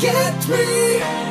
get me.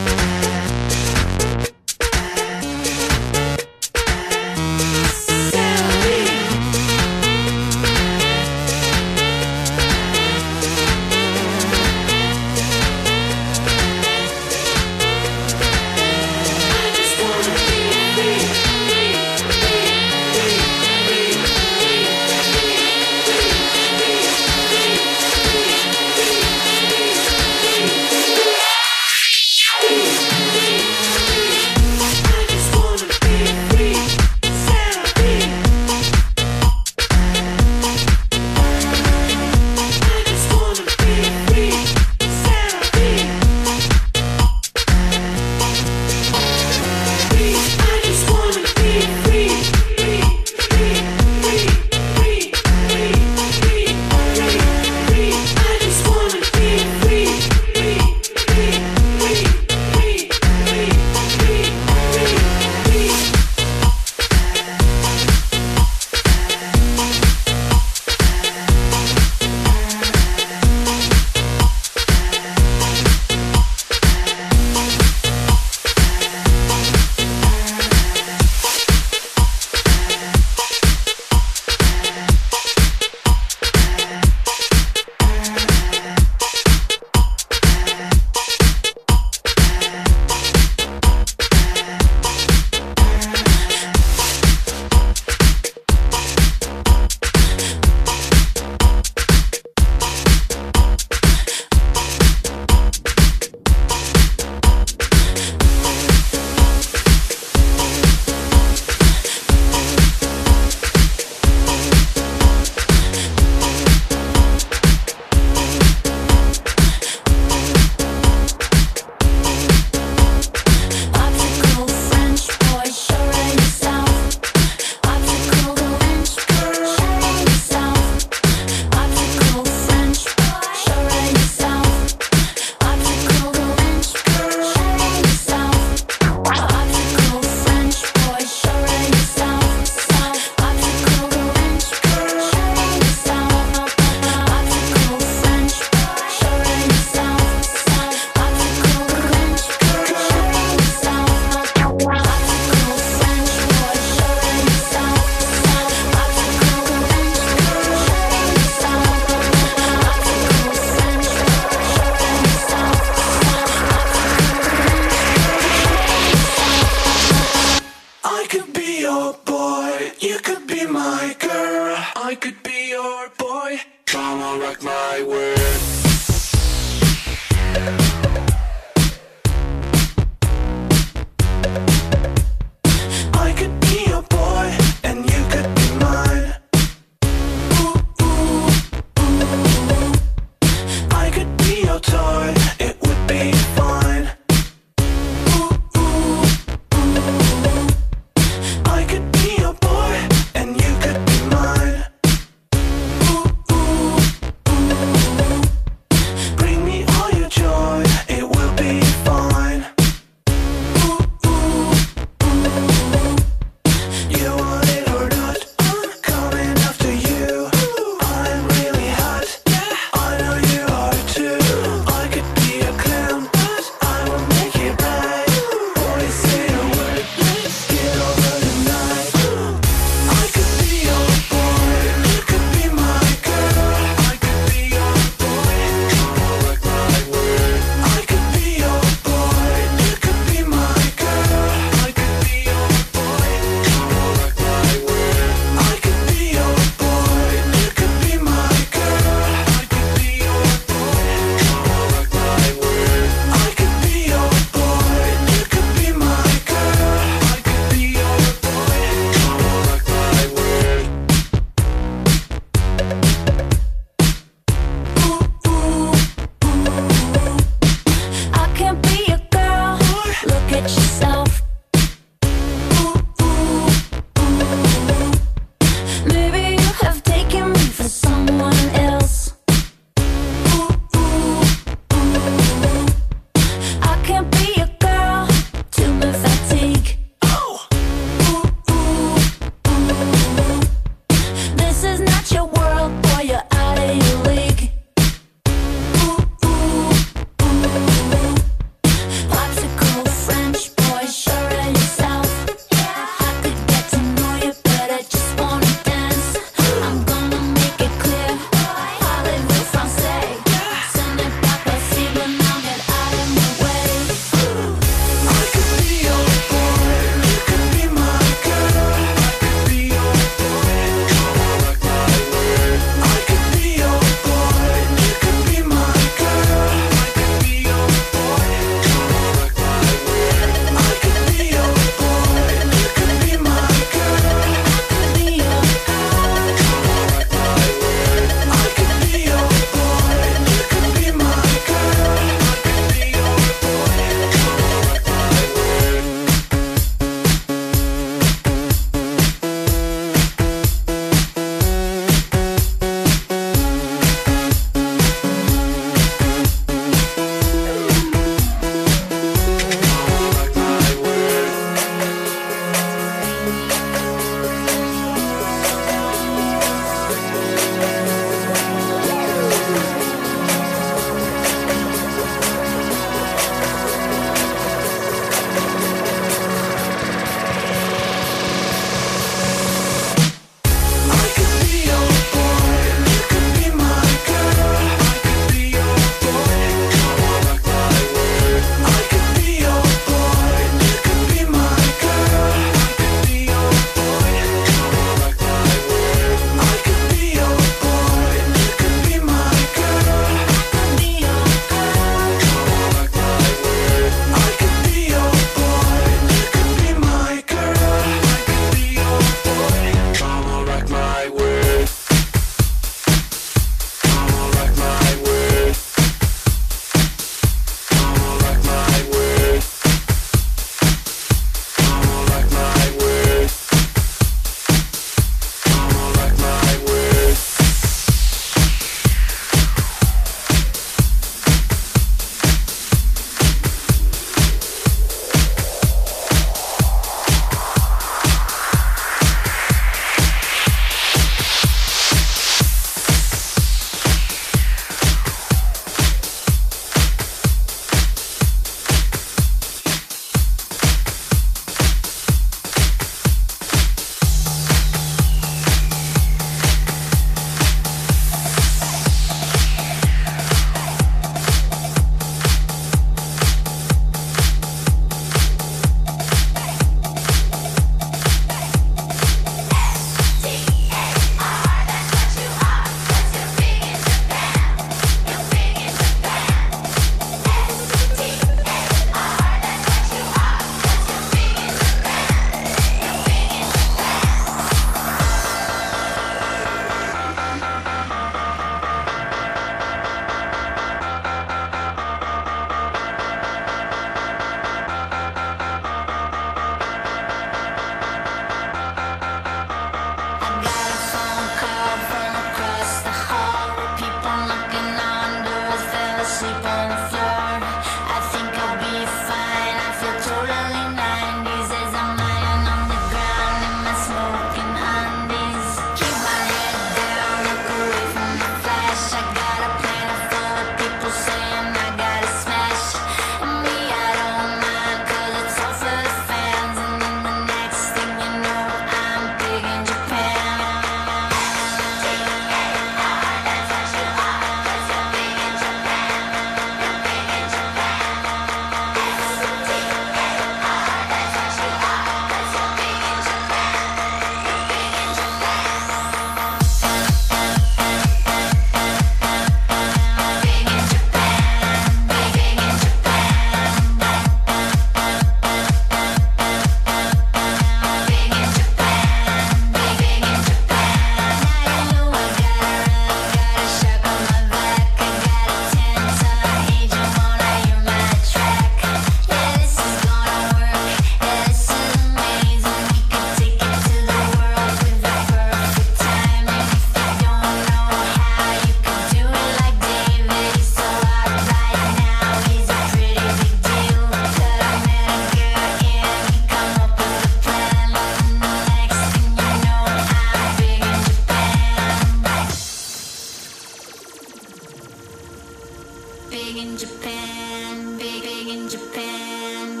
big in Japan, big, big in Japan.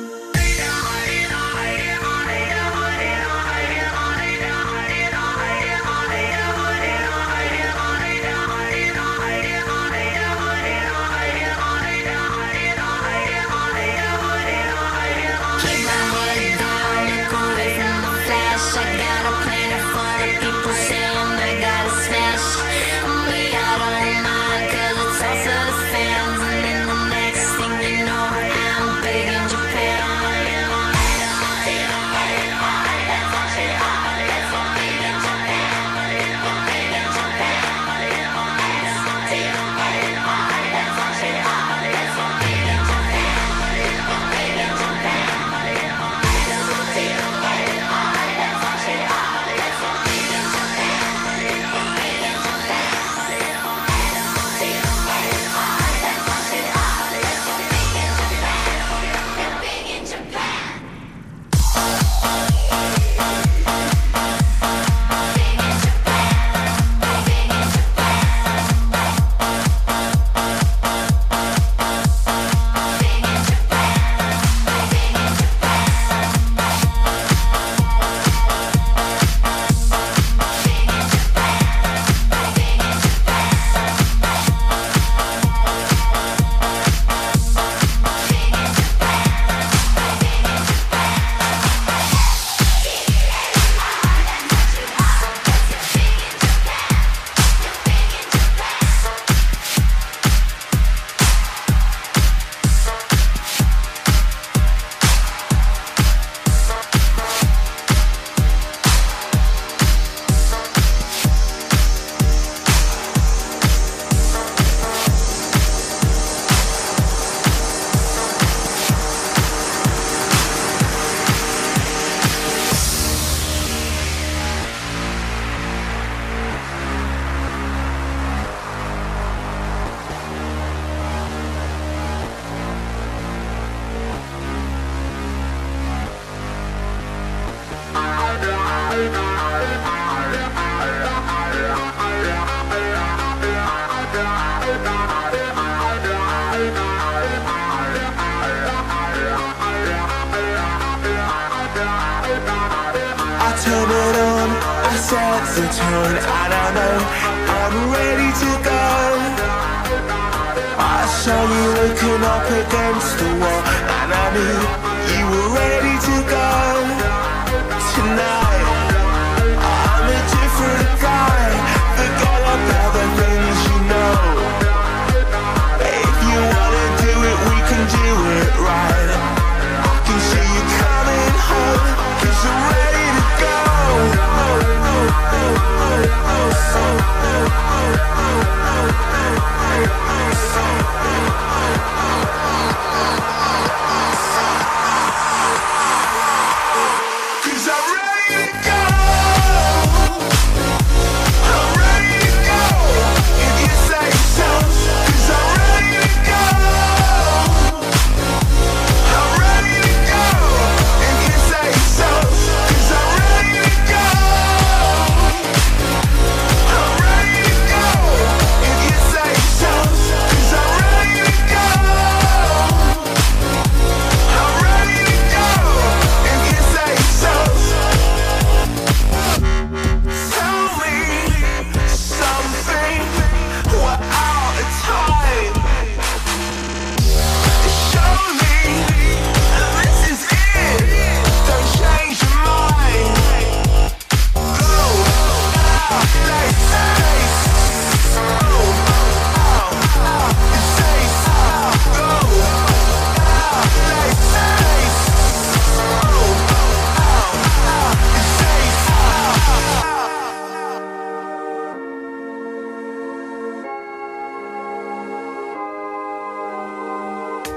set the tone. I don't know, I'm ready to go. I saw you looking up against the wall, and I knew you were ready to go tonight.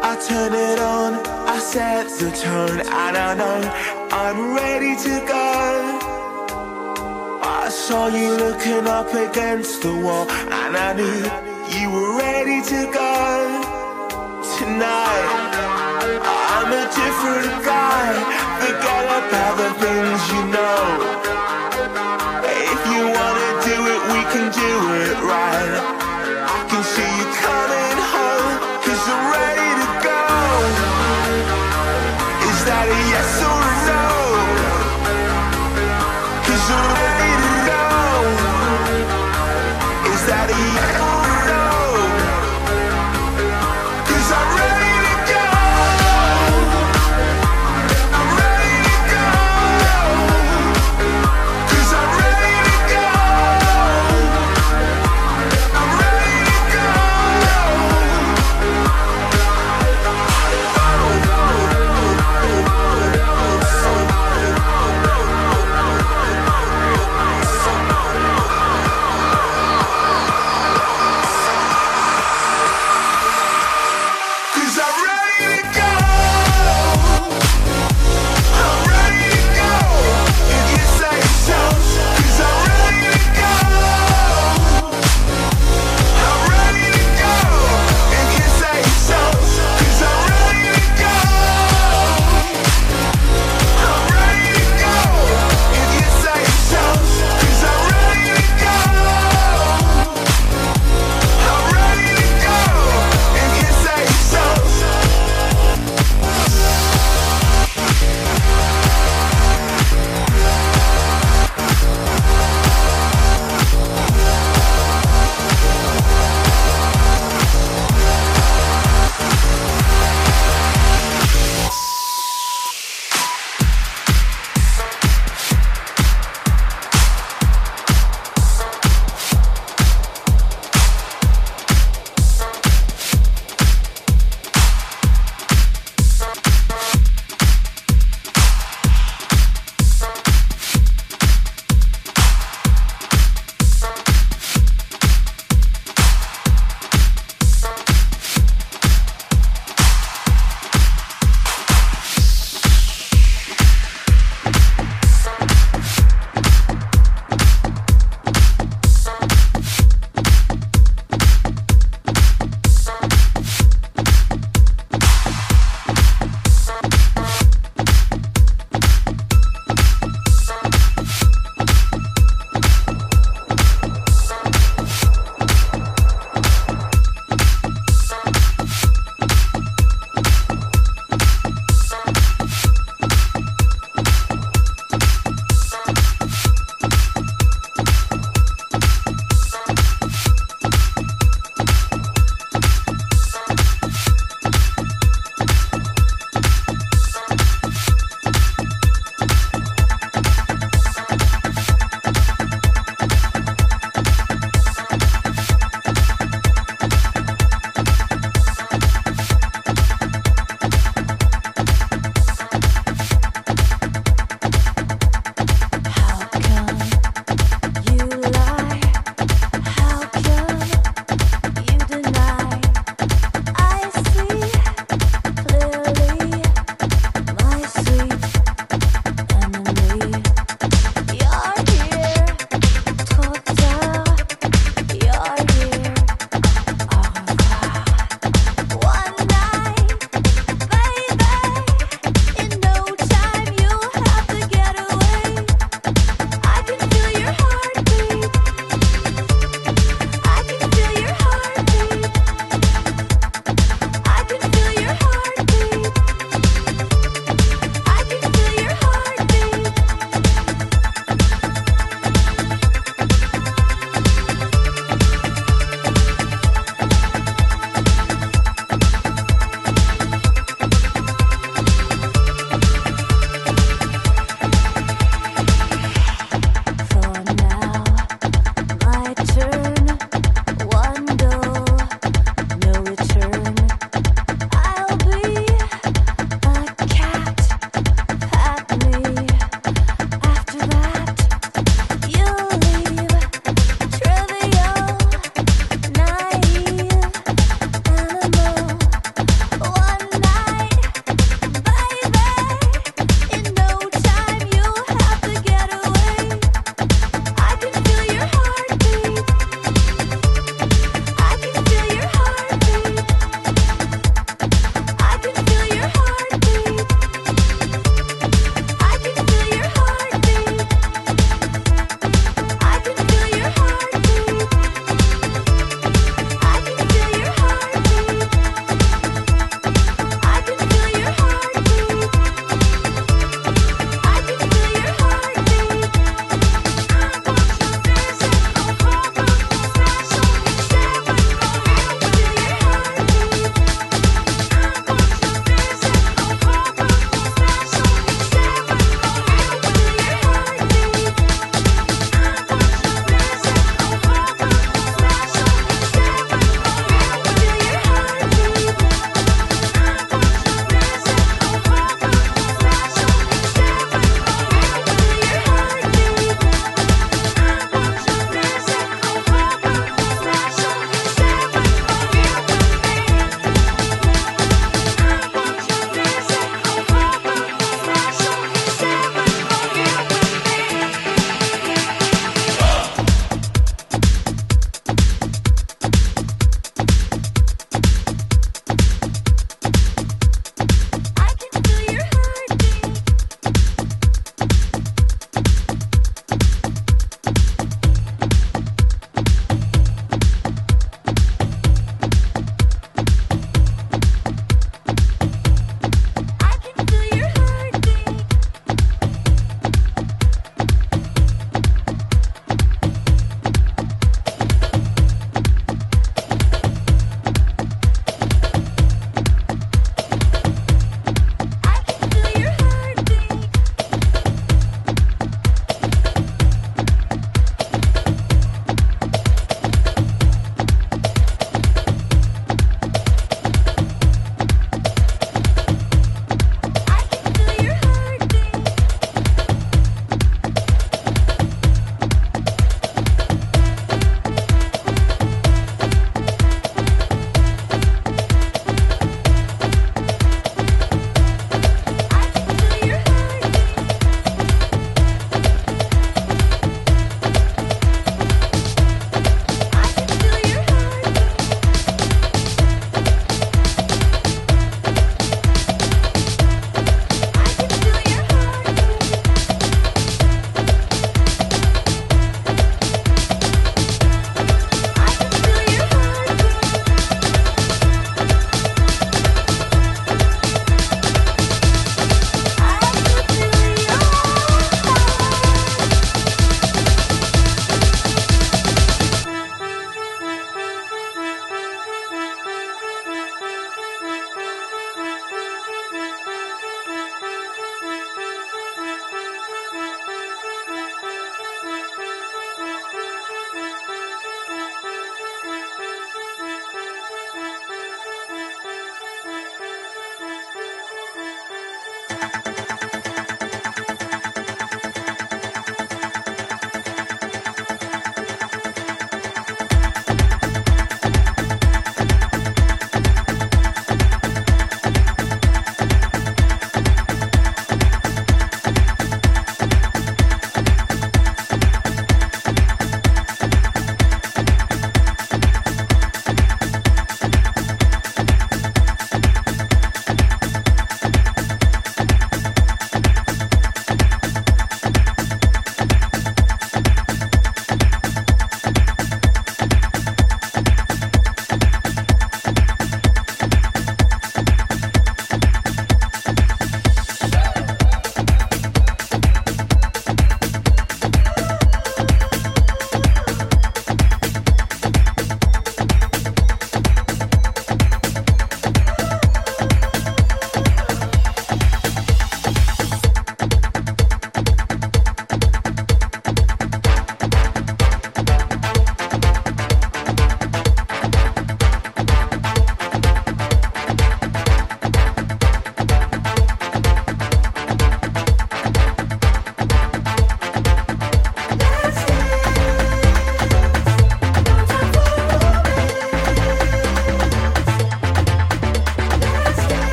I turn it on, I set the tone, I don't know, I'm ready to go. I saw you looking up against the wall, and I knew you were ready to go. Tonight, I'm a different guy, forget about the things you know. If you wanna do it, we can do it right. I can see you coming home, cause you're ready that a yes or a no? Cause you're ready to know. Is that a yes?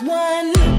one.